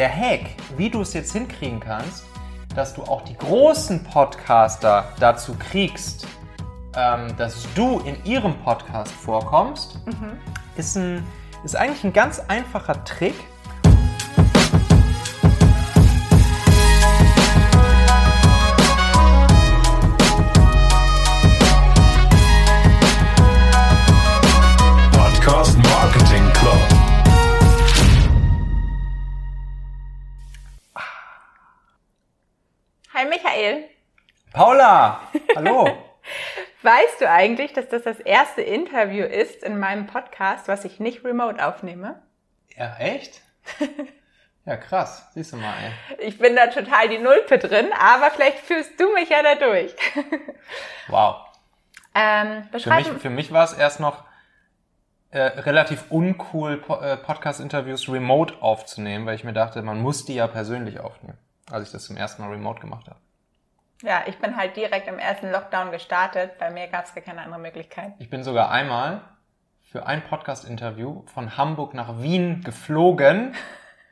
der Hack, wie du es jetzt hinkriegen kannst, dass du auch die großen Podcaster dazu kriegst, ähm, dass du in ihrem Podcast vorkommst, ist, ein, ist eigentlich ein ganz einfacher Trick. Michael, Paula, hallo. weißt du eigentlich, dass das das erste Interview ist in meinem Podcast, was ich nicht remote aufnehme? ja, echt? Ja, krass. Siehst du mal, ey. Ich bin da total die Nulpe drin, aber vielleicht führst du mich ja da durch. Wow. ähm, Für mich, für mich war es erst noch äh, relativ uncool, po äh, Podcast-Interviews remote aufzunehmen, weil ich mir dachte, man muss die ja persönlich aufnehmen, als ich das zum ersten Mal remote gemacht habe. Ja, ich bin halt direkt im ersten Lockdown gestartet. Bei mir gab es gar keine andere Möglichkeit. Ich bin sogar einmal für ein Podcast-Interview von Hamburg nach Wien geflogen,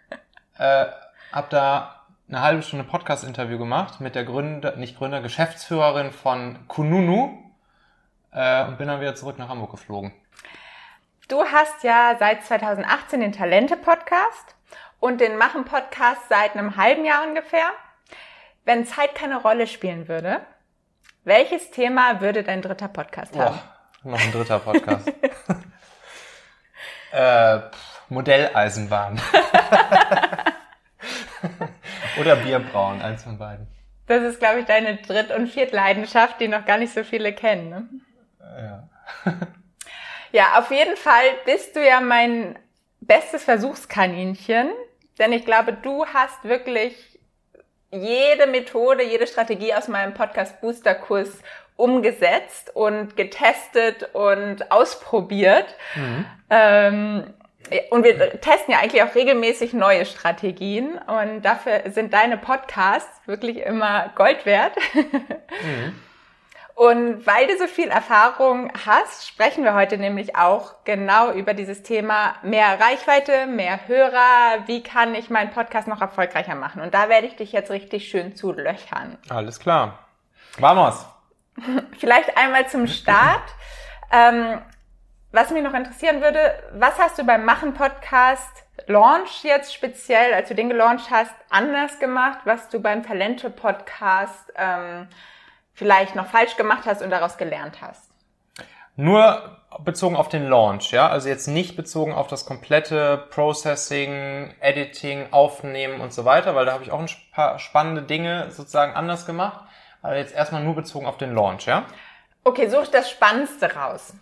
äh, hab da eine halbe Stunde Podcast-Interview gemacht mit der Gründer, nicht Gründer, Geschäftsführerin von Kununu äh, und bin dann wieder zurück nach Hamburg geflogen. Du hast ja seit 2018 den Talente-Podcast und den Machen-Podcast seit einem halben Jahr ungefähr. Wenn Zeit keine Rolle spielen würde, welches Thema würde dein dritter Podcast haben? Boah, noch ein dritter Podcast. äh, Modelleisenbahn. Oder Bierbrauen, eins von beiden. Das ist, glaube ich, deine Dritt- und Viertleidenschaft, die noch gar nicht so viele kennen. Ne? Ja. Ja, auf jeden Fall bist du ja mein bestes Versuchskaninchen, denn ich glaube, du hast wirklich jede Methode, jede Strategie aus meinem Podcast Booster Kurs umgesetzt und getestet und ausprobiert. Ähm, und wir testen ja eigentlich auch regelmäßig neue Strategien und dafür sind deine Podcasts wirklich immer Gold wert. Und weil du so viel Erfahrung hast, sprechen wir heute nämlich auch genau über dieses Thema mehr Reichweite, mehr Hörer. Wie kann ich meinen Podcast noch erfolgreicher machen? Und da werde ich dich jetzt richtig schön zu löchern. Alles klar. Vamos. Vielleicht einmal zum Start. Ähm, was mich noch interessieren würde, was hast du beim Machen Podcast Launch jetzt speziell, als du den gelauncht hast, anders gemacht, was du beim Talente Podcast ähm, vielleicht noch falsch gemacht hast und daraus gelernt hast? Nur bezogen auf den Launch, ja? Also jetzt nicht bezogen auf das komplette Processing, Editing, Aufnehmen und so weiter, weil da habe ich auch ein paar spannende Dinge sozusagen anders gemacht. Aber jetzt erstmal nur bezogen auf den Launch, ja? Okay, such das Spannendste raus.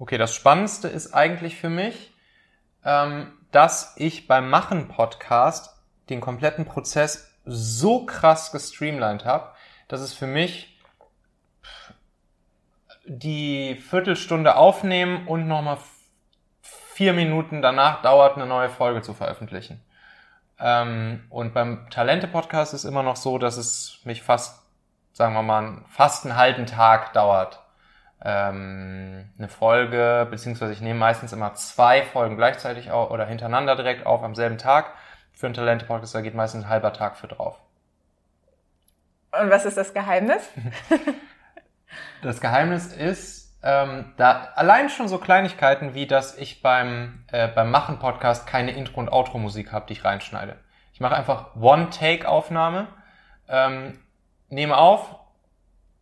Okay, das Spannendste ist eigentlich für mich, ähm, dass ich beim Machen-Podcast den kompletten Prozess so krass gestreamlined habe, dass es für mich die Viertelstunde aufnehmen und nochmal vier Minuten danach dauert, eine neue Folge zu veröffentlichen. Ähm, und beim Talente-Podcast ist immer noch so, dass es mich fast, sagen wir mal, fast einen halben Tag dauert, ähm, eine Folge, beziehungsweise ich nehme meistens immer zwei Folgen gleichzeitig auf oder hintereinander direkt auf am selben Tag. Für einen Talente-Podcast, da geht meistens ein halber Tag für drauf. Und was ist das Geheimnis? Das Geheimnis ist, ähm, da allein schon so Kleinigkeiten wie, dass ich beim, äh, beim Machen-Podcast keine Intro- und Outro-Musik habe, die ich reinschneide. Ich mache einfach One-Take-Aufnahme, ähm, nehme auf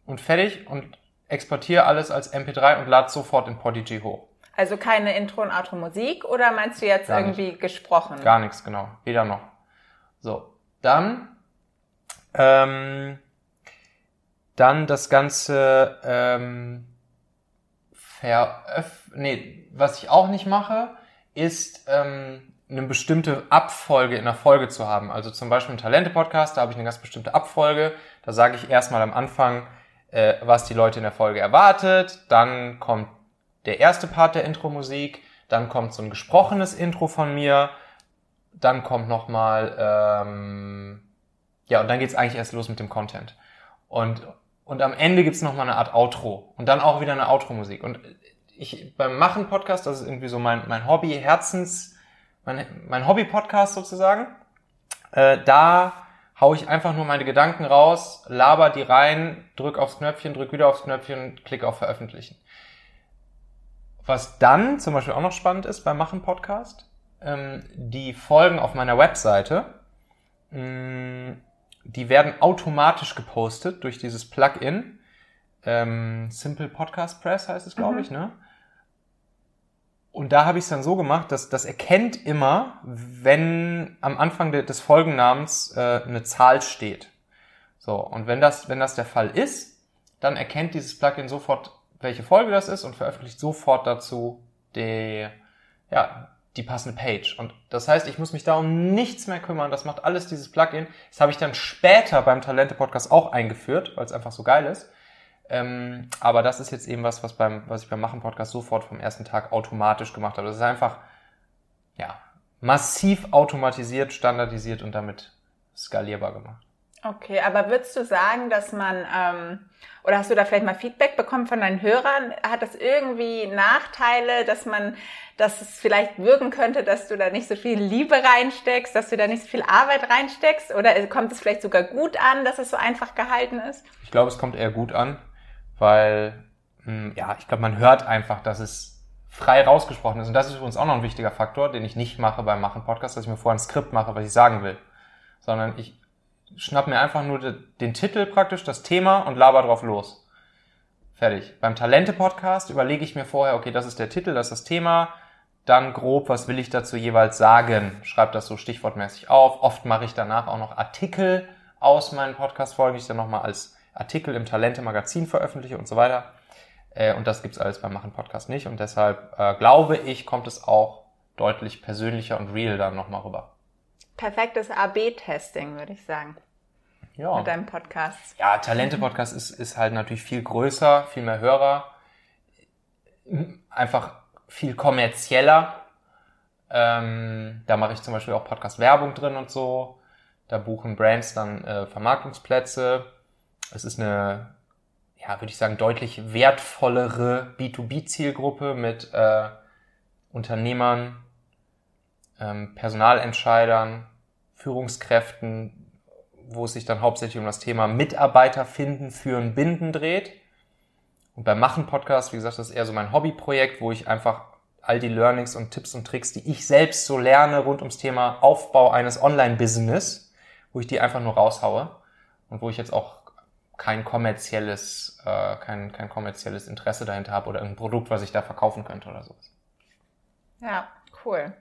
und fertig und exportiere alles als MP3 und lade sofort in Podigy hoch. Also keine Intro- und Outro-Musik oder meinst du jetzt Gar nicht. irgendwie gesprochen? Gar nichts, genau. Weder noch. So, dann, ähm, dann das Ganze ähm, veröff nee, was ich auch nicht mache, ist ähm, eine bestimmte Abfolge in der Folge zu haben. Also zum Beispiel im Talente-Podcast, da habe ich eine ganz bestimmte Abfolge. Da sage ich erstmal am Anfang, äh, was die Leute in der Folge erwartet. Dann kommt der erste Part der Intro-Musik. Dann kommt so ein gesprochenes Intro von mir. Dann kommt nochmal, ähm, ja, und dann geht's eigentlich erst los mit dem Content. Und, und am Ende gibt's noch mal eine Art Outro. Und dann auch wieder eine Outro-Musik. Und ich, beim Machen-Podcast, das ist irgendwie so mein, mein Hobby, Herzens, mein, mein Hobby-Podcast sozusagen. Äh, da hau ich einfach nur meine Gedanken raus, laber die rein, drück aufs Knöpfchen, drück wieder aufs Knöpfchen, klick auf Veröffentlichen. Was dann zum Beispiel auch noch spannend ist beim Machen Podcast, ähm, die Folgen auf meiner Webseite, mh, die werden automatisch gepostet durch dieses Plugin. Ähm, Simple Podcast Press heißt es, glaube Mhm. ich, ne? Und da habe ich es dann so gemacht, dass das erkennt immer, wenn am Anfang de- des Folgennamens äh, eine Zahl steht. So, und wenn das, wenn das der Fall ist, dann erkennt dieses Plugin sofort, welche Folge das ist und veröffentlicht sofort dazu die, ja, die passende Page. Und das heißt, ich muss mich da um nichts mehr kümmern. Das macht alles dieses Plugin. Das habe ich dann später beim Talente-Podcast auch eingeführt, weil es einfach so geil ist. Ähm, aber das ist jetzt eben was, was, beim, was ich beim Machen-Podcast sofort vom ersten Tag automatisch gemacht habe. Das ist einfach, ja, massiv automatisiert, standardisiert und damit skalierbar gemacht. Okay, aber würdest du sagen, dass man, ähm, oder hast du da vielleicht mal Feedback bekommen von deinen Hörern? Hat das irgendwie Nachteile, dass man, dass es vielleicht wirken könnte, dass du da nicht so viel Liebe reinsteckst, dass du da nicht so viel Arbeit reinsteckst? Oder kommt es vielleicht sogar gut an, dass es so einfach gehalten ist? Ich glaube, es kommt eher gut an, weil, mh, ja, ich glaube, man hört einfach, dass es frei rausgesprochen ist. Und das ist übrigens auch noch ein wichtiger Faktor, den ich nicht mache beim Machen Podcast, dass ich mir vorher ein Skript mache, was ich sagen will. Sondern ich schnapp mir einfach nur de- den Titel praktisch, das Thema und laber drauf los. Fertig. Beim Talente-Podcast überlege ich mir vorher, okay, das ist der Titel, das ist das Thema, dann grob, was will ich dazu jeweils sagen? Schreib das so stichwortmäßig auf. Oft mache ich danach auch noch Artikel aus meinen Podcast-Folgen, die ich dann nochmal als Artikel im Talente-Magazin veröffentliche und so weiter. Äh, und das gibt's alles beim Machen Podcast nicht. Und deshalb äh, glaube ich, kommt es auch deutlich persönlicher und real dann nochmal rüber. Perfektes AB-Testing, würde ich sagen, Ja. mit deinem Podcast. Ja, Talente-Podcast ist, ist halt natürlich viel größer, viel mehr Hörer, einfach viel kommerzieller. Ähm, da mache ich zum Beispiel auch Podcast-Werbung drin und so. Da buchen Brands dann äh, Vermarktungsplätze. Es ist eine, ja, würde ich sagen, deutlich wertvollere B2B-Zielgruppe mit äh, Unternehmern, ähm, Personalentscheidern, Führungskräften, wo es sich dann hauptsächlich um das Thema Mitarbeiter finden, führen, binden dreht. Und beim Machen Podcast, wie gesagt, das ist eher so mein Hobbyprojekt, wo ich einfach all die Learnings und Tipps und Tricks, die ich selbst so lerne rund ums Thema Aufbau eines Online-Business, wo ich die einfach nur raushaue und wo ich jetzt auch kein kommerzielles, äh, kein, kein kommerzielles Interesse dahinter habe oder ein Produkt, was ich da verkaufen könnte oder sowas. Ja, cool.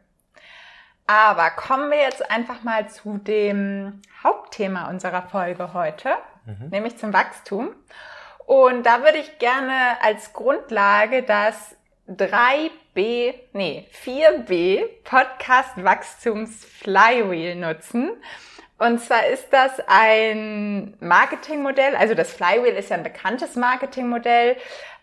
Aber kommen wir jetzt einfach mal zu dem Hauptthema unserer Folge heute, nämlich zum Wachstum. Und da würde ich gerne als Grundlage das 3B, nee, 4B Podcast Wachstums Flywheel nutzen. Und zwar ist das ein Marketingmodell, also das Flywheel ist ja ein bekanntes Marketingmodell,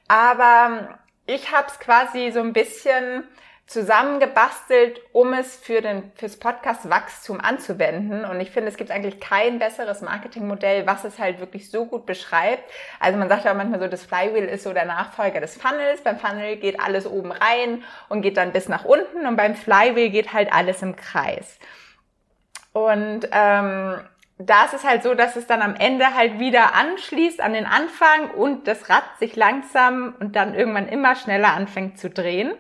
aber ich habe es quasi so ein bisschen zusammengebastelt, um es für den, fürs Podcast Wachstum anzuwenden. Und ich finde, es gibt eigentlich kein besseres Marketingmodell, was es halt wirklich so gut beschreibt. Also man sagt ja manchmal so, das Flywheel ist so der Nachfolger des Funnels. Beim Funnel geht alles oben rein und geht dann bis nach unten. Und beim Flywheel geht halt alles im Kreis. Und ähm, da ist es halt so, dass es dann am Ende halt wieder anschließt an den Anfang und das Rad sich langsam und dann irgendwann immer schneller anfängt zu drehen.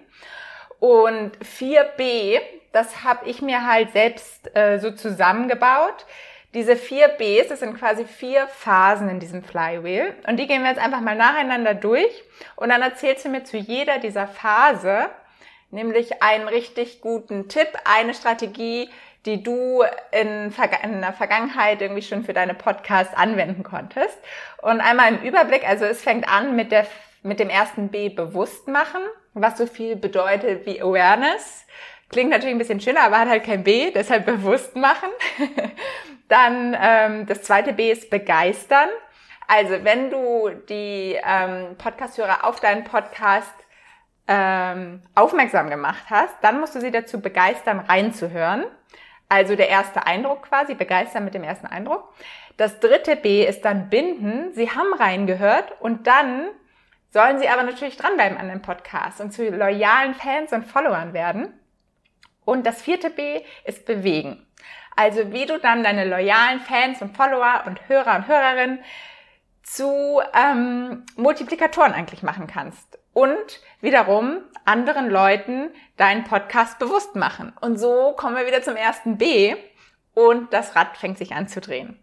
Und 4b, das habe ich mir halt selbst äh, so zusammengebaut. Diese vier Bs, das sind quasi vier Phasen in diesem Flywheel. Und die gehen wir jetzt einfach mal nacheinander durch. Und dann erzählst du mir zu jeder dieser Phase nämlich einen richtig guten Tipp, eine Strategie, die du in, in der Vergangenheit irgendwie schon für deine Podcasts anwenden konntest. Und einmal im Überblick, also es fängt an mit, der, mit dem ersten B, bewusst machen, was so viel bedeutet wie Awareness. Klingt natürlich ein bisschen schöner, aber hat halt kein B, deshalb bewusst machen. Dann ähm, das zweite B ist begeistern. Also wenn du die ähm, Podcast-Hörer auf deinen Podcast ähm, aufmerksam gemacht hast, dann musst du sie dazu begeistern, reinzuhören. Also der erste Eindruck quasi, begeistern mit dem ersten Eindruck. Das dritte B ist dann binden. Sie haben reingehört und dann sollen sie aber natürlich dranbleiben an dem Podcast und zu loyalen Fans und Followern werden. Und das vierte B ist bewegen. Also wie du dann deine loyalen Fans und Follower und Hörer und Hörerinnen zu ähm, Multiplikatoren eigentlich machen kannst und wiederum anderen Leuten deinen Podcast bewusst machen. Und so kommen wir wieder zum ersten B und das Rad fängt sich an zu drehen.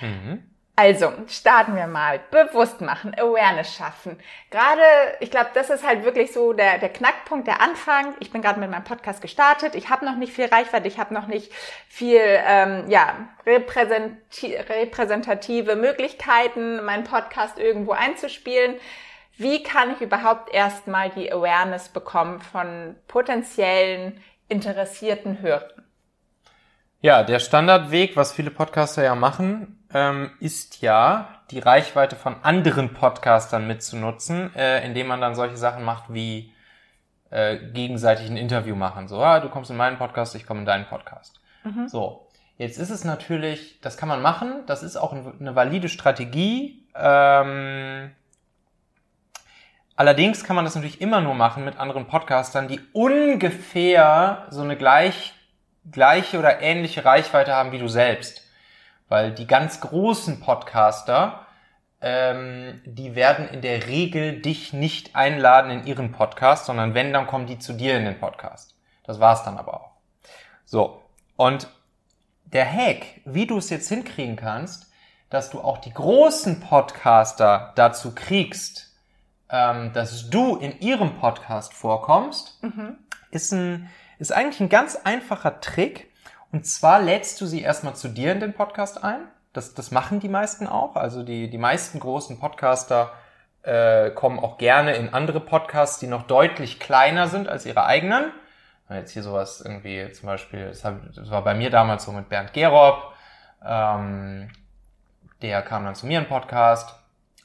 Mhm. Also, starten wir mal. Bewusst machen, Awareness schaffen. Gerade, ich glaube, das ist halt wirklich so der, der Knackpunkt, der Anfang. Ich bin gerade mit meinem Podcast gestartet. Ich habe noch nicht viel Reichweite, ich habe noch nicht viel ähm, ja, repräsentative Möglichkeiten, meinen Podcast irgendwo einzuspielen. Wie kann ich überhaupt erstmal die Awareness bekommen von potenziellen interessierten Hörern? Ja, der Standardweg, was viele Podcaster ja machen, ähm, ist ja, die Reichweite von anderen Podcastern mitzunutzen, äh, indem man dann solche Sachen macht wie äh, gegenseitig ein Interview machen. So, ah, du kommst in meinen Podcast, ich komme in deinen Podcast. Mhm. So, jetzt ist es natürlich, das kann man machen, das ist auch eine valide Strategie. Ähm, allerdings kann man das natürlich immer nur machen mit anderen Podcastern, die ungefähr so eine gleich, gleiche oder ähnliche Reichweite haben wie du selbst. Weil die ganz großen Podcaster, ähm, die werden in der Regel dich nicht einladen in ihren Podcast, sondern wenn, dann kommen die zu dir in den Podcast. Das war's dann aber auch. So. Und der Hack, wie du es jetzt hinkriegen kannst, dass du auch die großen Podcaster dazu kriegst, ähm, dass du in ihrem Podcast vorkommst, Mhm. ist, ein, ist eigentlich ein ganz einfacher Trick. Und zwar lädst du sie erstmal zu dir in den Podcast ein. Das, das machen die meisten auch. Also die, die meisten großen Podcaster äh, kommen auch gerne in andere Podcasts, die noch deutlich kleiner sind als ihre eigenen. Jetzt hier sowas irgendwie, zum Beispiel, das, hab, das war bei mir damals so mit Bernd Gerob. Ähm, der kam dann zu mir im Podcast.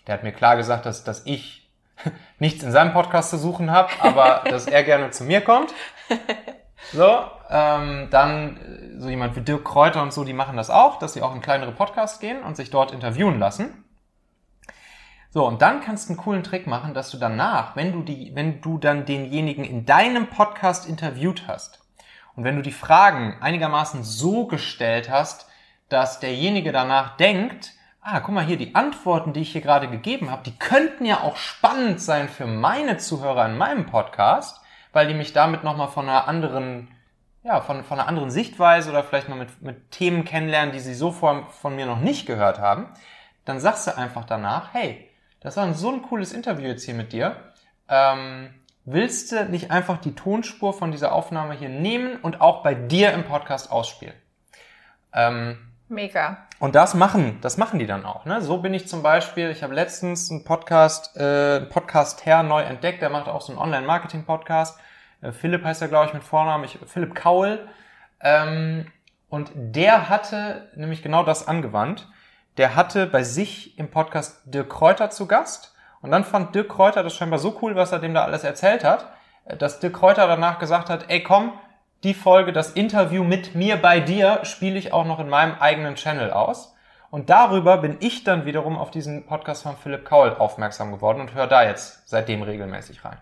Der hat mir klar gesagt, dass, dass ich nichts in seinem Podcast zu suchen habe, aber dass er gerne zu mir kommt. So, ähm, dann äh, so jemand wie Dirk Kräuter und so, die machen das auch, dass sie auch in kleinere Podcasts gehen und sich dort interviewen lassen. So, und dann kannst du einen coolen Trick machen, dass du danach, wenn du die, wenn du dann denjenigen in deinem Podcast interviewt hast und wenn du die Fragen einigermaßen so gestellt hast, dass derjenige danach denkt, ah, guck mal hier, die Antworten, die ich hier gerade gegeben habe, die könnten ja auch spannend sein für meine Zuhörer in meinem Podcast, weil die mich damit nochmal von einer anderen, ja, von, von einer anderen Sichtweise oder vielleicht mal mit, mit Themen kennenlernen, die sie so von, von mir noch nicht gehört haben, dann sagst du einfach danach, hey, das war so ein cooles Interview jetzt hier mit dir. Ähm, willst du nicht einfach die Tonspur von dieser Aufnahme hier nehmen und auch bei dir im Podcast ausspielen? Ähm, Mega. und das machen, das machen die dann auch. Ne? So bin ich zum Beispiel, ich habe letztens einen Podcast, äh, einen Podcast her neu entdeckt, der macht auch so einen Online-Marketing-Podcast. Äh, Philipp heißt er, glaube ich, mit Vornamen, ich, Philipp Kaul. Ähm, und der hatte nämlich genau das angewandt. Der hatte bei sich im Podcast Dirk Kräuter zu Gast. Und dann fand Dirk Kräuter das scheinbar so cool, was er dem da alles erzählt hat, äh, dass Dirk Kräuter danach gesagt hat, ey komm, die Folge, das Interview mit mir bei dir, spiele ich auch noch in meinem eigenen Channel aus. Und darüber bin ich dann wiederum auf diesen Podcast von Philipp Kaul aufmerksam geworden und höre da jetzt seitdem regelmäßig rein.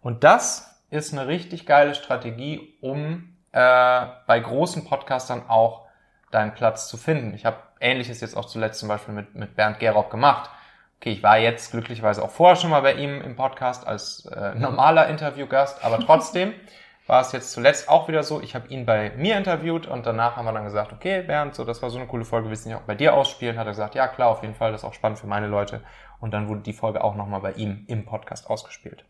Und das ist eine richtig geile Strategie, um äh, bei großen Podcastern auch deinen Platz zu finden. Ich habe Ähnliches jetzt auch zuletzt zum Beispiel mit, mit Bernd Gerob gemacht. Okay, ich war jetzt glücklicherweise auch vorher schon mal bei ihm im Podcast als äh, normaler Interviewgast, aber trotzdem war es jetzt zuletzt auch wieder so, ich habe ihn bei mir interviewt und danach haben wir dann gesagt, okay, Bernd, so das war so eine coole Folge, willst du nicht auch bei dir ausspielen? Hat er gesagt, ja klar, auf jeden Fall, das ist auch spannend für meine Leute. Und dann wurde die Folge auch nochmal bei ihm im Podcast ausgespielt.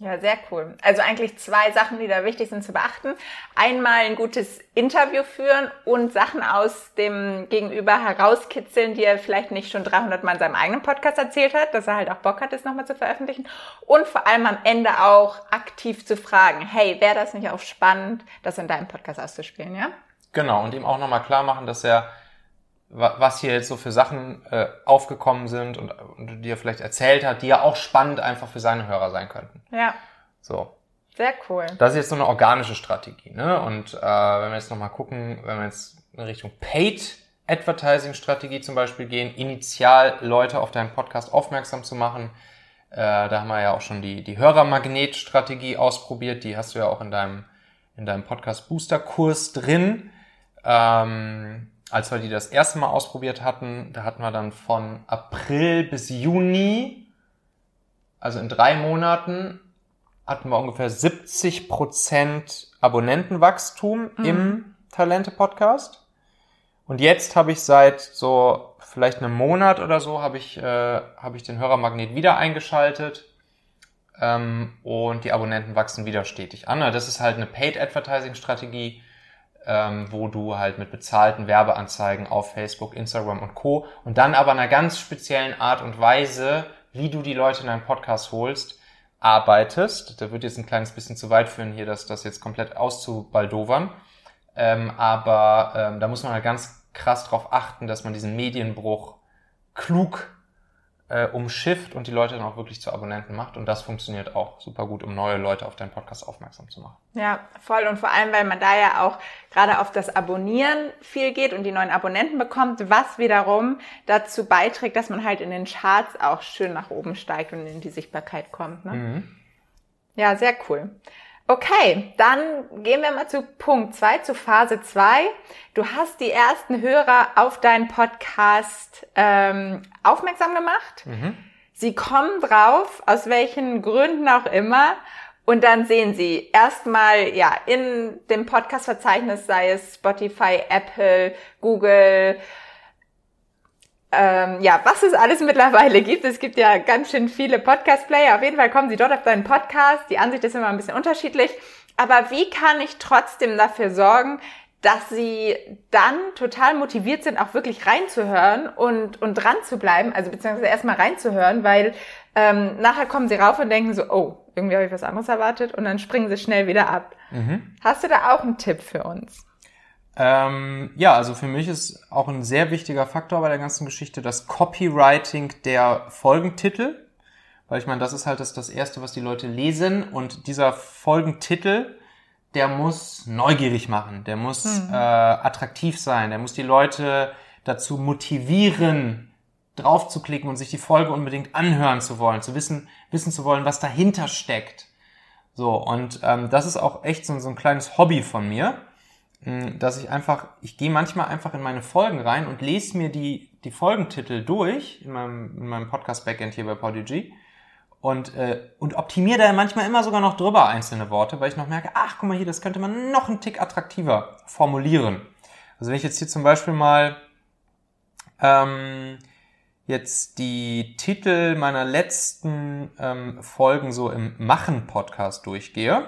Ja, sehr cool. Also eigentlich zwei Sachen, die da wichtig sind zu beachten. Einmal ein gutes Interview führen und Sachen aus dem Gegenüber herauskitzeln, die er vielleicht nicht schon 300 Mal in seinem eigenen Podcast erzählt hat, dass er halt auch Bock hat, das nochmal zu veröffentlichen. Und vor allem am Ende auch aktiv zu fragen, hey, wäre das nicht auch spannend, das in deinem Podcast auszuspielen, ja? Genau, und ihm auch nochmal klar machen, dass er, was hier jetzt so für Sachen äh, aufgekommen sind und, und die er vielleicht erzählt hat, die ja auch spannend einfach für seine Hörer sein könnten. Ja, So, sehr cool. Das ist jetzt so eine organische Strategie. Ne? Und äh, wenn wir jetzt nochmal gucken, wenn wir jetzt in Richtung Paid Advertising Strategie zum Beispiel gehen, initial Leute auf deinen Podcast aufmerksam zu machen, äh, da haben wir ja auch schon die, die Hörermagnet-Strategie ausprobiert. Die hast du ja auch in deinem, in deinem Podcast Booster Kurs drin. Ähm, als wir die das erste Mal ausprobiert hatten, da hatten wir dann von April bis Juni, also in drei Monaten, hatten wir ungefähr 70 Prozent Abonnentenwachstum im Talente-Podcast. Und jetzt habe ich seit so vielleicht einem Monat oder so habe ich, äh, habe ich den Hörermagnet wieder eingeschaltet ähm, und die Abonnenten wachsen wieder stetig an. Das ist halt eine Paid-Advertising-Strategie, ähm, wo du halt mit bezahlten Werbeanzeigen auf Facebook, Instagram und Co. und dann aber einer ganz speziellen Art und Weise, wie du die Leute in deinen Podcast holst, arbeitest. Da wird jetzt ein kleines bisschen zu weit führen, hier das, das jetzt komplett auszubaldowern. Ähm, aber ähm, da muss man halt ganz krass drauf achten, dass man diesen Medienbruch klug äh, umschifft und die Leute dann auch wirklich zu Abonnenten macht. Und das funktioniert auch super gut, um neue Leute auf deinen Podcast aufmerksam zu machen. Ja, voll. Und vor allem, weil man da ja auch gerade auf das Abonnieren viel geht und die neuen Abonnenten bekommt, was wiederum dazu beiträgt, dass man halt in den Charts auch schön nach oben steigt und in die Sichtbarkeit kommt. Ne? Mhm. Ja, sehr cool. Okay, dann gehen wir mal zu Punkt zwei, zu Phase zwei. Du hast die ersten Hörer auf deinen Podcast ähm, aufmerksam gemacht. Sie kommen drauf, aus welchen Gründen auch immer. Und dann sehen sie erstmal, ja, in dem Podcast-Verzeichnis, sei es Spotify, Apple, Google, ähm, ja, was es alles mittlerweile gibt. Es gibt ja ganz schön viele Podcast-Player. Auf jeden Fall kommen Sie dort auf deinen Podcast. Die Ansicht ist immer ein bisschen unterschiedlich. Aber wie kann ich trotzdem dafür sorgen, dass sie dann total motiviert sind, auch wirklich reinzuhören und, und dran zu bleiben, also beziehungsweise erstmal reinzuhören, weil ähm, nachher kommen sie rauf und denken so, oh, irgendwie habe ich was anderes erwartet und dann springen sie schnell wieder ab. Hast du da auch einen Tipp für uns? Ähm, ja, also für mich ist auch ein sehr wichtiger Faktor bei der ganzen Geschichte das Copywriting der Folgentitel. Weil ich meine, das ist halt das, das Erste, was die Leute lesen. Und dieser Folgentitel, der muss neugierig machen, der muss äh, attraktiv sein, der muss die Leute dazu motivieren, drauf zu klicken und sich die Folge unbedingt anhören zu wollen, zu wissen, wissen zu wollen, was dahinter steckt. So, und ähm, das ist auch echt so, so ein kleines Hobby von mir, dass ich einfach, ich gehe manchmal einfach in meine Folgen rein und lese mir die, die Folgentitel durch in meinem, in meinem Podcast-Backend hier bei Podigy und, äh, und optimiere da manchmal immer sogar noch drüber einzelne Worte, weil ich noch merke, ach, guck mal hier, das könnte man noch einen Tick attraktiver formulieren. Also wenn ich jetzt hier zum Beispiel mal ähm, jetzt die Titel meiner letzten ähm, Folgen so im Machen-Podcast durchgehe,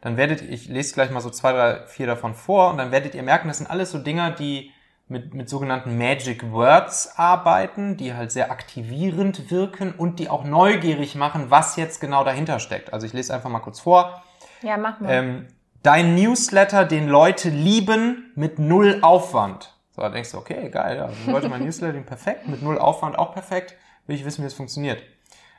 dann werdet ich lese gleich mal so zwei, drei, vier davon vor und dann werdet ihr merken, das sind alles so Dinger, die mit, mit sogenannten Magic Words arbeiten, die halt sehr aktivierend wirken und die auch neugierig machen, was jetzt genau dahinter steckt. Also ich lese einfach mal kurz vor. Ja, mach mal. Ähm, dein Newsletter, den Leute lieben, mit null Aufwand. So, da denkst du, okay, geil, ja, also Leute, mein Newsletter, perfekt, mit null Aufwand auch perfekt. Will ich wissen, wie es funktioniert.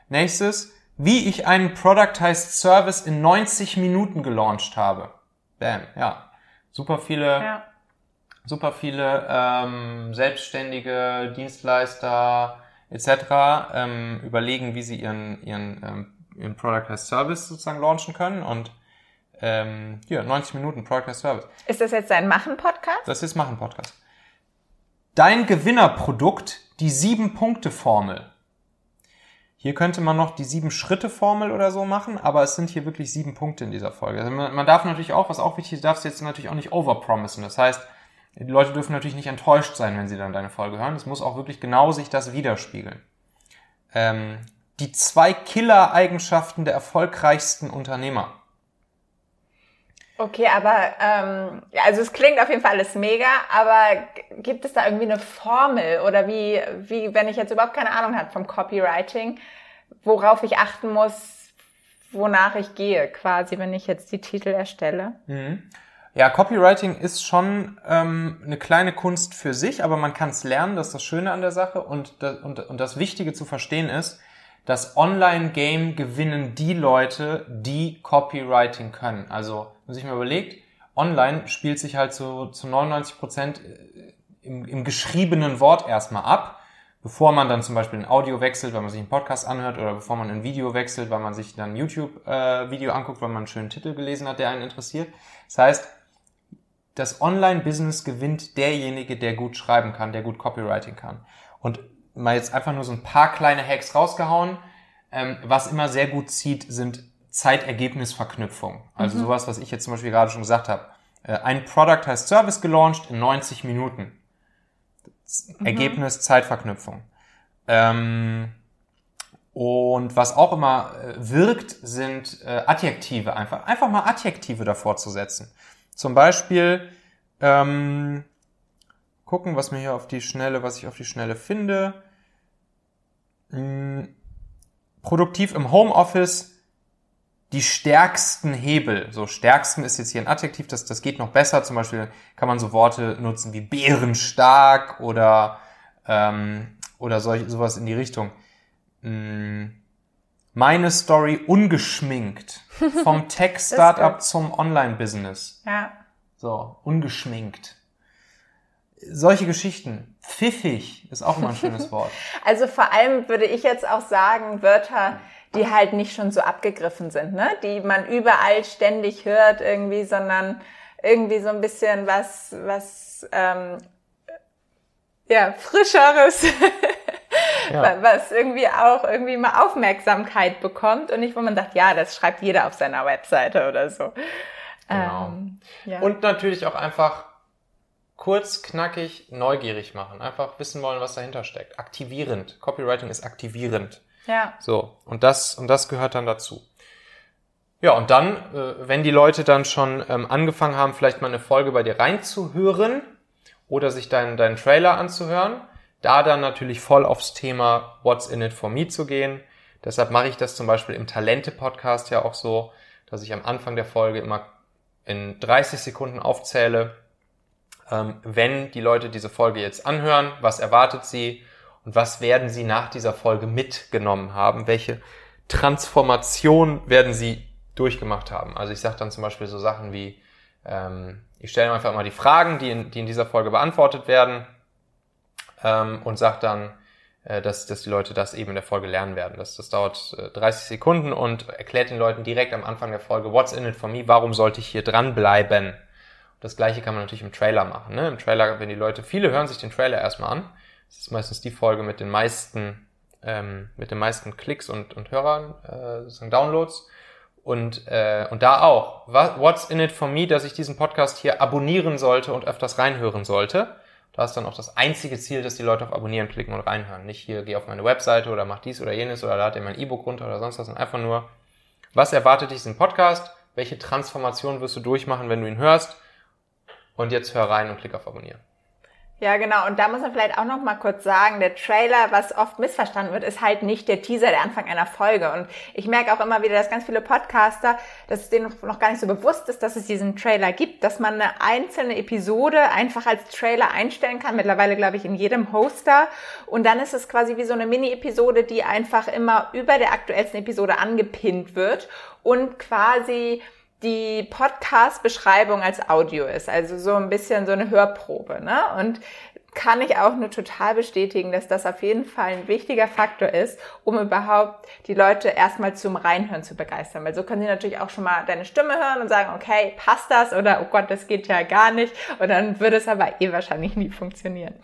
Nächstes, wie ich einen Productized Service in 90 Minuten gelauncht habe. Bam, ja. Super viele, ja. super viele ähm, Selbstständige, Dienstleister etc. Ähm, überlegen, wie sie ihren, ihren, ähm, ihren Productized Service sozusagen launchen können und ähm, hier, 90 Minuten Productized Service. Ist das jetzt dein Machen-Podcast? Das ist Machen Podcast. Dein Gewinnerprodukt, die sieben-Punkte-Formel. Hier könnte man noch die sieben-Schritte-Formel oder so machen, aber es sind hier wirklich sieben Punkte in dieser Folge. Also man, darf natürlich auch, was auch wichtig ist, darfst jetzt natürlich auch nicht overpromisen. Das heißt, die Leute dürfen natürlich nicht enttäuscht sein, wenn sie dann deine Folge hören. Es muss auch wirklich genau sich das widerspiegeln. Ähm, die zwei Killer-Eigenschaften der erfolgreichsten Unternehmer. Okay, aber ähm, also es klingt auf jeden Fall alles mega, aber gibt es da irgendwie eine Formel oder wie, wie wenn ich jetzt überhaupt keine Ahnung habe vom Copywriting, worauf ich achten muss, wonach ich gehe, quasi, wenn ich jetzt die Titel erstelle? Ja, Copywriting ist schon ähm, eine kleine Kunst für sich, aber man kann es lernen, das ist das Schöne an der Sache. Und das, und, und das Wichtige zu verstehen ist, das Online-Game gewinnen die Leute, die Copywriting können. Also, wenn sich mal überlegt, online spielt sich halt so zu 99 Prozent im, im geschriebenen Wort erstmal ab, bevor man dann zum Beispiel ein Audio wechselt, weil man sich einen Podcast anhört oder bevor man ein Video wechselt, weil man sich dann ein YouTube-Video anguckt, weil man einen schönen Titel gelesen hat, der einen interessiert. Das heißt, das Online-Business gewinnt derjenige, der gut schreiben kann, der gut Copywriting kann. Und mal jetzt einfach nur so ein paar kleine Hacks rausgehauen. Ähm, was immer sehr gut zieht, sind Zeitergebnisverknüpfungen. Also Mhm. sowas, was ich jetzt zum Beispiel gerade schon gesagt habe. Äh, ein Product heißt Service gelauncht in 90 Minuten. Mhm. Ergebnis Zeitverknüpfung. Ähm, und was auch immer äh, wirkt, sind äh, Adjektive einfach. Einfach mal Adjektive davor zu setzen. Zum Beispiel ähm, gucken, was mir hier auf die Schnelle, was ich auf die Schnelle finde. Hm, produktiv im Homeoffice die stärksten Hebel. So stärksten ist jetzt hier ein Adjektiv, das, das geht noch besser. Zum Beispiel kann man so Worte nutzen wie bärenstark oder ähm, oder solch, sowas in die Richtung. Mm, Meine Story ungeschminkt. Vom Tech-Startup zum Online-Business. Ja. So, ungeschminkt. Solche Geschichten. Pfiffig ist auch immer ein schönes Wort. Also vor allem würde ich jetzt auch sagen, Wörter, die halt nicht schon so abgegriffen sind, ne? die man überall ständig hört irgendwie, sondern irgendwie so ein bisschen was, was ähm, ja, frischeres, Ja. was irgendwie auch irgendwie mal Aufmerksamkeit bekommt und nicht, wo man sagt, ja, das schreibt jeder auf seiner Webseite oder so. Genau. Ähm, ja. Und natürlich auch einfach kurz, knackig, neugierig machen. Einfach wissen wollen, was dahinter steckt. Aktivierend. Copywriting ist aktivierend. ja. So, und das, und das gehört dann dazu. Ja, und dann, äh, wenn die Leute dann schon ähm, angefangen haben, vielleicht mal eine Folge bei dir reinzuhören oder sich deinen, deinen Trailer anzuhören, da dann natürlich voll aufs Thema What's in it for me zu gehen. Deshalb mache ich das zum Beispiel im Talente-Podcast ja auch so, dass ich am Anfang der Folge immer in 30 Sekunden aufzähle, wenn die Leute diese Folge jetzt anhören, was erwartet sie und was werden sie nach dieser Folge mitgenommen haben, welche Transformation werden sie durchgemacht haben. Also ich sage dann zum Beispiel so Sachen wie, ähm, ich stelle einfach mal die Fragen, die in, die in dieser Folge beantwortet werden ähm, und sage dann, äh, dass, dass die Leute das eben in der Folge lernen werden. Das, das dauert äh, 30 Sekunden und erklärt den Leuten direkt am Anfang der Folge, what's in it for me, warum sollte ich hier dranbleiben. Das gleiche kann man natürlich im Trailer machen. Ne? Im Trailer, wenn die Leute, viele hören sich den Trailer erstmal an. Das ist meistens die Folge mit den meisten, ähm, mit den meisten Klicks und, und Hörern, äh, sozusagen Downloads. Und, äh, und da auch, what's in it for me, dass ich diesen Podcast hier abonnieren sollte und öfters reinhören sollte. Da ist dann auch das einzige Ziel, dass die Leute auf Abonnieren klicken und reinhören. Nicht hier, geh auf meine Webseite oder mach dies oder jenes oder lad dir mein E-Book runter oder sonst was, sondern einfach nur, was erwartet dich diesen Podcast? Welche Transformation wirst du durchmachen, wenn du ihn hörst? Und jetzt hör rein und klick auf Abonnieren. Ja, genau. Und da muss man vielleicht auch noch mal kurz sagen, der Trailer, was oft missverstanden wird, ist halt nicht der Teaser, der Anfang einer Folge. Und ich merke auch immer wieder, dass ganz viele Podcaster, dass es denen noch gar nicht so bewusst ist, dass es diesen Trailer gibt, dass man eine einzelne Episode einfach als Trailer einstellen kann. Mittlerweile, glaube ich, in jedem Hoster. Und dann ist es quasi wie so eine Mini-Episode, die einfach immer über der aktuellsten Episode angepinnt wird und quasi die Podcast-Beschreibung als Audio ist. Also so ein bisschen so eine Hörprobe. Ne? Und kann ich auch nur total bestätigen, dass das auf jeden Fall ein wichtiger Faktor ist, um überhaupt die Leute erstmal zum Reinhören zu begeistern. Weil so können sie natürlich auch schon mal deine Stimme hören und sagen, okay, passt das? Oder, oh Gott, das geht ja gar nicht. Und dann würde es aber eh wahrscheinlich nie funktionieren.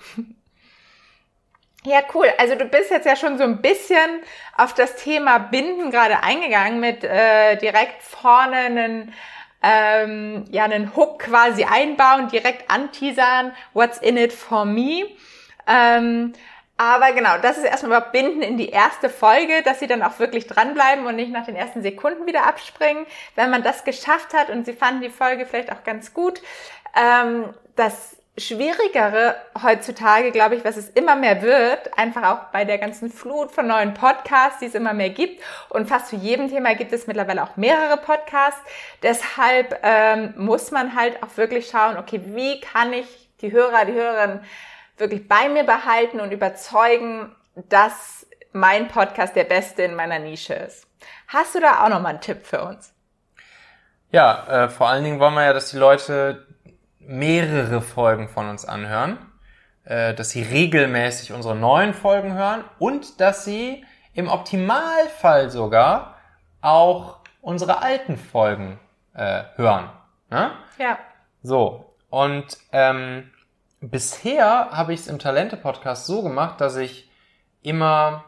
Ja, cool. Also du bist jetzt ja schon so ein bisschen auf das Thema Binden gerade eingegangen mit äh, direkt vorne einen, ähm, ja, einen Hook quasi einbauen, direkt anteasern, what's in it for me. Ähm, aber genau, das ist erstmal überhaupt Binden in die erste Folge, dass sie dann auch wirklich dranbleiben und nicht nach den ersten Sekunden wieder abspringen. Wenn man das geschafft hat und sie fanden die Folge vielleicht auch ganz gut, ähm, das Schwierigere heutzutage, glaube ich, was es immer mehr wird, einfach auch bei der ganzen Flut von neuen Podcasts, die es immer mehr gibt. Und fast zu jedem Thema gibt es mittlerweile auch mehrere Podcasts. Deshalb ähm, muss man halt auch wirklich schauen, okay, wie kann ich die Hörer, die Hörerinnen wirklich bei mir behalten und überzeugen, dass mein Podcast der beste in meiner Nische ist. Hast du da auch nochmal einen Tipp für uns? Ja, äh, vor allen Dingen wollen wir ja, dass die Leute mehrere Folgen von uns anhören, äh, dass sie regelmäßig unsere neuen Folgen hören und dass sie im Optimalfall sogar auch unsere alten Folgen äh, hören. Ne? Ja. So, Und ähm, bisher habe ich es im Talente-Podcast so gemacht, dass ich immer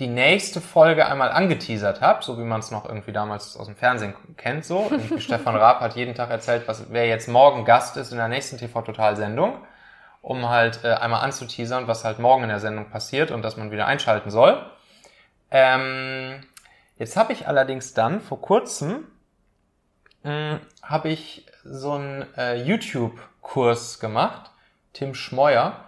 die nächste Folge einmal angeteasert habe, so wie man es noch irgendwie damals aus dem Fernsehen kennt. So, irgendwie Stefan Raab hat jeden Tag erzählt, was wer jetzt morgen Gast ist in der nächsten TV-Total-Sendung, um halt äh, einmal anzuteasern, was halt morgen in der Sendung passiert und dass man wieder einschalten soll. Ähm, jetzt habe ich allerdings dann vor kurzem habe ich so einen äh, YouTube-Kurs gemacht, Tim Schmeuer,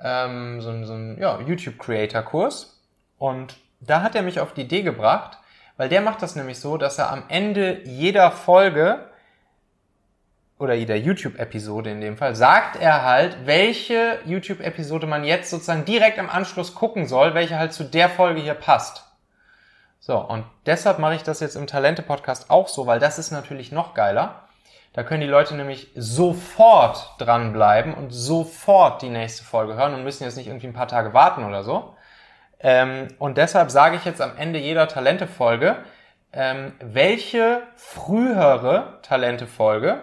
ähm, so, ein- so ein ja, YouTube-Creator-Kurs. Und da hat er mich auf die Idee gebracht, weil der macht das nämlich so, dass er am Ende jeder Folge oder jeder YouTube-Episode in dem Fall, sagt er halt, welche YouTube-Episode man jetzt sozusagen direkt im Anschluss gucken soll, welche halt zu der Folge hier passt. So, und deshalb mache ich das jetzt im Talente-Podcast auch so, weil das ist natürlich noch geiler. Da können die Leute nämlich sofort dranbleiben und sofort die nächste Folge hören und müssen jetzt nicht irgendwie ein paar Tage warten oder so. Ähm, und deshalb sage ich jetzt am Ende jeder Talente-Folge, ähm, welche frühere Talente-Folge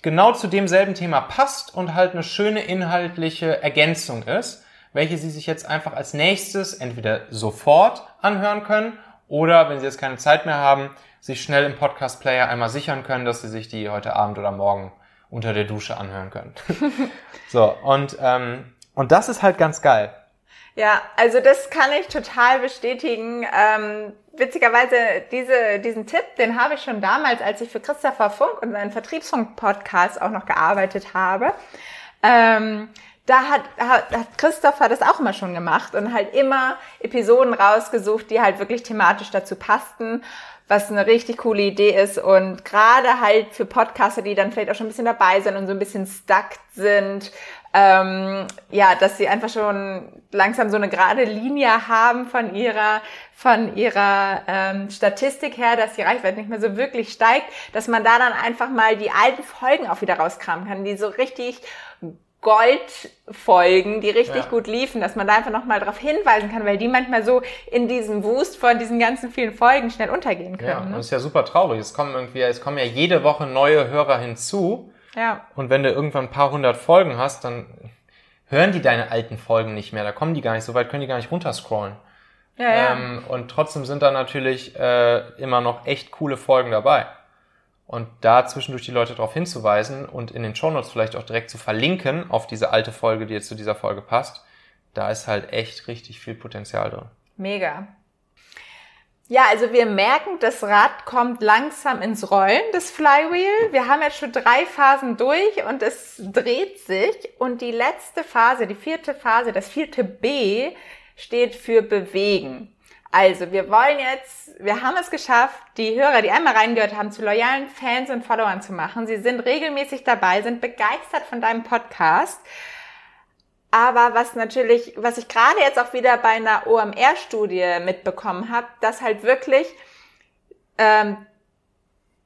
genau zu demselben Thema passt und halt eine schöne inhaltliche Ergänzung ist, welche Sie sich jetzt einfach als nächstes entweder sofort anhören können oder, wenn Sie jetzt keine Zeit mehr haben, sich schnell im Podcast-Player einmal sichern können, dass Sie sich die heute Abend oder morgen unter der Dusche anhören können. so, und, ähm, und das ist halt ganz geil. Ja, also das kann ich total bestätigen. Ähm, witzigerweise, diese, diesen Tipp, den habe ich schon damals, als ich für Christopher Funk und seinen Vertriebsfunk-Podcast auch noch gearbeitet habe. Ähm, da hat, hat, hat Christopher das auch immer schon gemacht und halt immer Episoden rausgesucht, die halt wirklich thematisch dazu passten, was eine richtig coole Idee ist und gerade halt für Podcaster, die dann vielleicht auch schon ein bisschen dabei sind und so ein bisschen stuck sind, ähm, ja, dass sie einfach schon langsam so eine gerade Linie haben von ihrer von ihrer ähm, Statistik her, dass die Reichweite nicht mehr so wirklich steigt, dass man da dann einfach mal die alten Folgen auch wieder rauskramen kann, die so richtig Goldfolgen, die richtig Ja. gut liefen, dass man da einfach nochmal darauf hinweisen kann, weil die manchmal so in diesem Wust von diesen ganzen vielen Folgen schnell untergehen Ja, können. und ne? ist ja super traurig. Es kommen irgendwie, es kommen ja jede Woche neue Hörer hinzu. Ja. Und wenn du irgendwann ein paar hundert Folgen hast, dann hören die deine alten Folgen nicht mehr. Da kommen die gar nicht so weit, können die gar nicht runterscrollen. Ja, ja. Ähm, und trotzdem sind da natürlich äh, immer noch echt coole Folgen dabei. Und da zwischendurch die Leute darauf hinzuweisen und in den Shownotes vielleicht auch direkt zu verlinken auf diese alte Folge, die jetzt zu dieser Folge passt, da ist halt echt richtig viel Potenzial drin. Mega. Ja, also wir merken, das Rad kommt langsam ins Rollen, das Flywheel. Wir haben jetzt schon drei Phasen durch und es dreht sich. Und die letzte Phase, die vierte Phase, das vierte B, steht für bewegen. Also wir wollen jetzt, wir haben es geschafft, die Hörer, die einmal reingehört haben, zu loyalen Fans und Followern zu machen. Sie sind regelmäßig dabei, sind begeistert von deinem Podcast. Aber was natürlich, was ich gerade jetzt auch wieder bei einer OMR-Studie mitbekommen habe, dass halt wirklich ähm,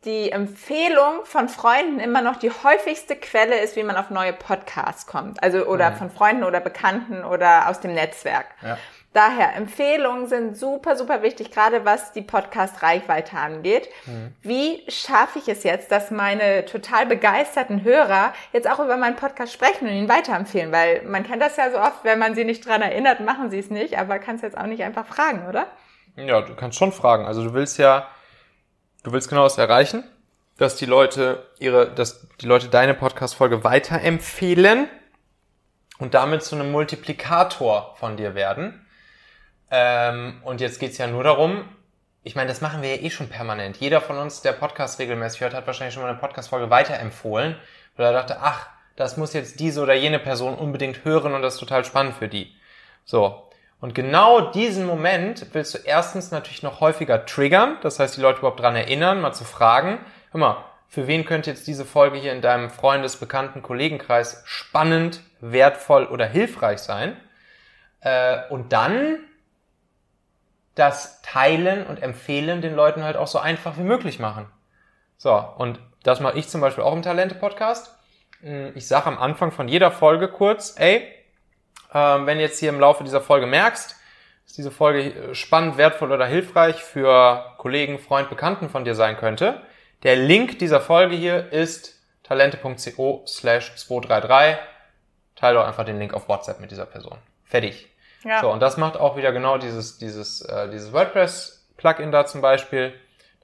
die Empfehlung von Freunden immer noch die häufigste Quelle ist, wie man auf neue Podcasts kommt. Also oder von Freunden oder Bekannten oder aus dem Netzwerk. Ja. Daher, Empfehlungen sind super, super wichtig, gerade was die Podcast-Reichweite angeht. Wie schaffe ich es jetzt, dass meine total begeisterten Hörer jetzt auch über meinen Podcast sprechen und ihn weiterempfehlen? Weil man kennt das ja so oft, wenn man sie nicht dran erinnert, machen sie es nicht, aber kannst jetzt auch nicht einfach fragen, oder? Ja, du kannst schon fragen. Also du willst ja, du willst genau das erreichen, dass die Leute ihre, dass die Leute deine Podcast-Folge weiterempfehlen und damit zu einem Multiplikator von dir werden. Ähm, und jetzt geht's ja nur darum, ich meine, das machen wir ja eh schon permanent. Jeder von uns, der Podcast regelmäßig hört, hat wahrscheinlich schon mal eine Podcast-Folge weiterempfohlen, weil er dachte, ach, das muss jetzt diese oder jene Person unbedingt hören und das ist total spannend für die. So. Und genau diesen Moment willst du erstens natürlich noch häufiger triggern, das heißt, die Leute überhaupt dran erinnern, mal zu fragen, hör mal, für wen könnte jetzt diese Folge hier in deinem Freundes-, Bekannten-, Kollegenkreis spannend, wertvoll oder hilfreich sein? Äh, und dann das Teilen und Empfehlen den Leuten halt auch so einfach wie möglich machen. So, und das mache ich zum Beispiel auch im Talente-Podcast. Hm, Ich sage am Anfang von jeder Folge kurz, ey, ähm, wenn jetzt hier im Laufe dieser Folge merkst, dass diese Folge äh, spannend, wertvoll oder hilfreich für Kollegen, Freund, Bekannten von dir sein könnte, der Link dieser Folge hier ist talente.co slash 233. Teil doch einfach den Link auf WhatsApp mit dieser Person. Fertig. Ja. So, und das macht auch wieder genau dieses, dieses, äh, dieses WordPress-Plugin da zum Beispiel.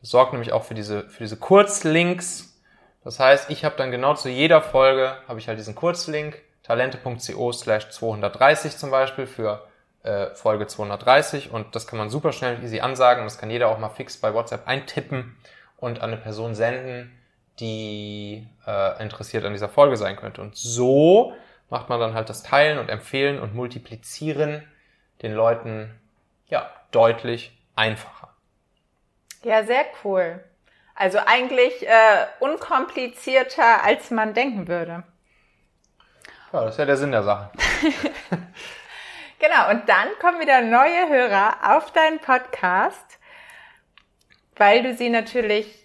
Das sorgt nämlich auch für diese, für diese Kurzlinks. Das heißt, ich habe dann genau zu jeder Folge, habe ich halt diesen Kurzlink, talente.co slash 230 zum Beispiel für äh, Folge 230 und das kann man super schnell und easy ansagen. Das kann jeder auch mal fix bei WhatsApp eintippen und an eine Person senden, die äh, interessiert an dieser Folge sein könnte. Und so macht man dann halt das Teilen und Empfehlen und Multiplizieren den Leuten ja deutlich einfacher. Ja, sehr cool. Also eigentlich äh, unkomplizierter, als man denken würde. Ja, das ist ja der Sinn der Sache. Genau, und dann kommen wieder neue Hörer auf deinen Podcast, weil du sie natürlich,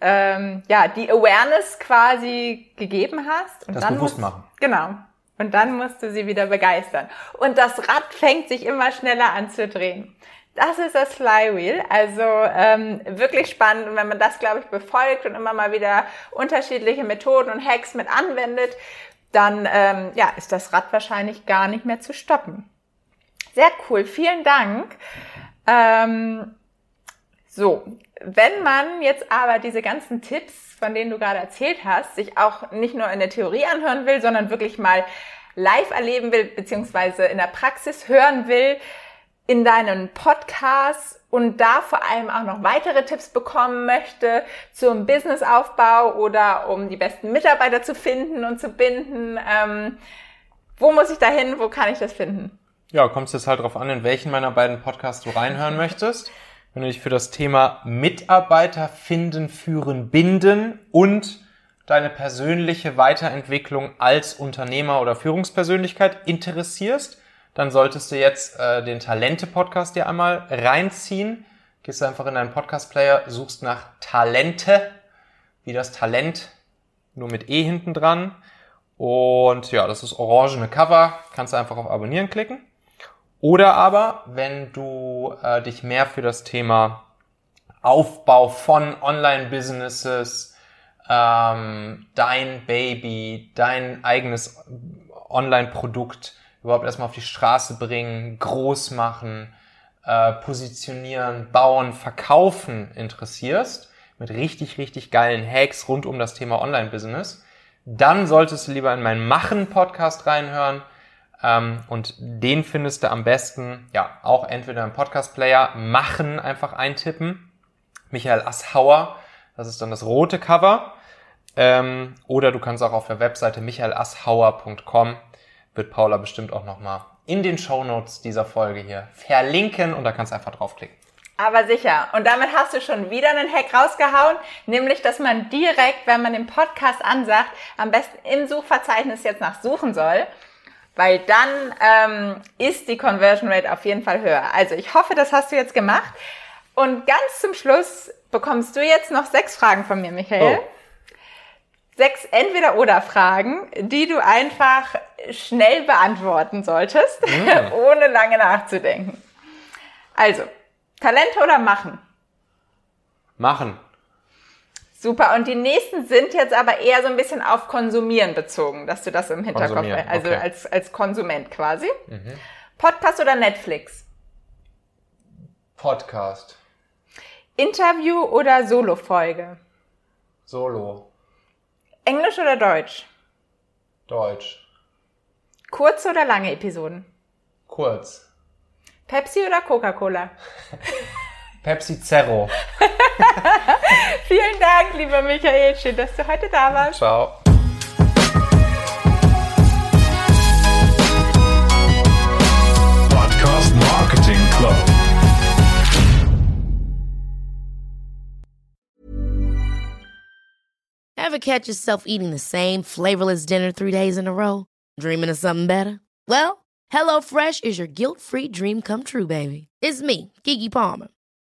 ähm, ja, die Awareness quasi gegeben hast. Und Das dann bewusst musst- machen. Genau. Und dann musst du sie wieder begeistern. Und das Rad fängt sich immer schneller an zu drehen. Das ist das Flywheel. Also ähm, wirklich spannend. Und wenn man das, glaube ich, befolgt und immer mal wieder unterschiedliche Methoden und Hacks mit anwendet, dann ähm, ja, ist das Rad wahrscheinlich gar nicht mehr zu stoppen. Sehr cool, vielen Dank. Ähm, so, wenn man jetzt aber diese ganzen Tipps, von denen du gerade erzählt hast, sich auch nicht nur in der Theorie anhören will, sondern wirklich mal live erleben will, beziehungsweise in der Praxis hören will, in deinen Podcast und da vor allem auch noch weitere Tipps bekommen möchte zum Businessaufbau oder um die besten Mitarbeiter zu finden und zu binden, ähm, wo muss ich da hin, wo kann ich das finden? Ja, kommt es jetzt halt drauf an, in welchen meiner beiden Podcasts du reinhören möchtest. Wenn du dich für das Thema Mitarbeiter finden, führen, binden und deine persönliche Weiterentwicklung als Unternehmer oder Führungspersönlichkeit interessierst, dann solltest du jetzt äh, den Talente-Podcast dir einmal reinziehen. Gehst einfach in deinen Podcast-Player, suchst nach Talente, wie das Talent, nur mit E hinten dran. Und ja, das ist orangene Cover. Kannst du einfach auf Abonnieren klicken. Oder aber, wenn du äh, dich mehr für das Thema Aufbau von Online-Businesses, ähm, dein Baby, dein eigenes Online-Produkt überhaupt erstmal auf die Straße bringen, groß machen, äh, positionieren, bauen, verkaufen interessierst, mit richtig, richtig geilen Hacks rund um das Thema Online-Business, dann solltest du lieber in meinen Machen-Podcast reinhören. Ähm, und den findest du am besten, ja, auch entweder im Podcast-Player Machen einfach eintippen. Michael Asshauer, das ist dann das rote Cover. Ähm, oder du kannst auch auf der Webseite michaelasshauer.com, wird Paula bestimmt auch nochmal in den Shownotes dieser Folge hier verlinken und da kannst du einfach draufklicken. Aber sicher. Und damit hast du schon wieder einen Hack rausgehauen, nämlich, dass man direkt, wenn man den Podcast ansagt, am besten im Suchverzeichnis jetzt nach suchen soll, weil dann ähm, ist die Conversion Rate auf jeden Fall höher. Also ich hoffe, das hast du jetzt gemacht. Und ganz zum Schluss bekommst du jetzt noch sechs Fragen von mir, Michael. Oh. Sechs Entweder-Oder-Fragen, die du einfach schnell beantworten solltest, ohne lange nachzudenken. Also, Talente oder machen? Machen. Super. Und die nächsten sind jetzt aber eher so ein bisschen auf Konsumieren bezogen, dass du das im Hinterkopf also okay. Mhm. als, als Konsument quasi. Podcast oder Netflix? Podcast. Interview oder Solo-Folge? Solo. Englisch oder Deutsch? Deutsch. Kurze oder lange Episoden? Kurz. Pepsi oder Coca-Cola? Pepsi Zero. Vielen Dank, lieber Michael. Schön, dass du heute da warst. Ciao. Podcast Marketing Club. Ever catch yourself eating the same flavorless dinner three days in a row? Dreaming of something better? Well, HelloFresh is your guilt-free dream come true, baby. It's me, Kiki Palmer.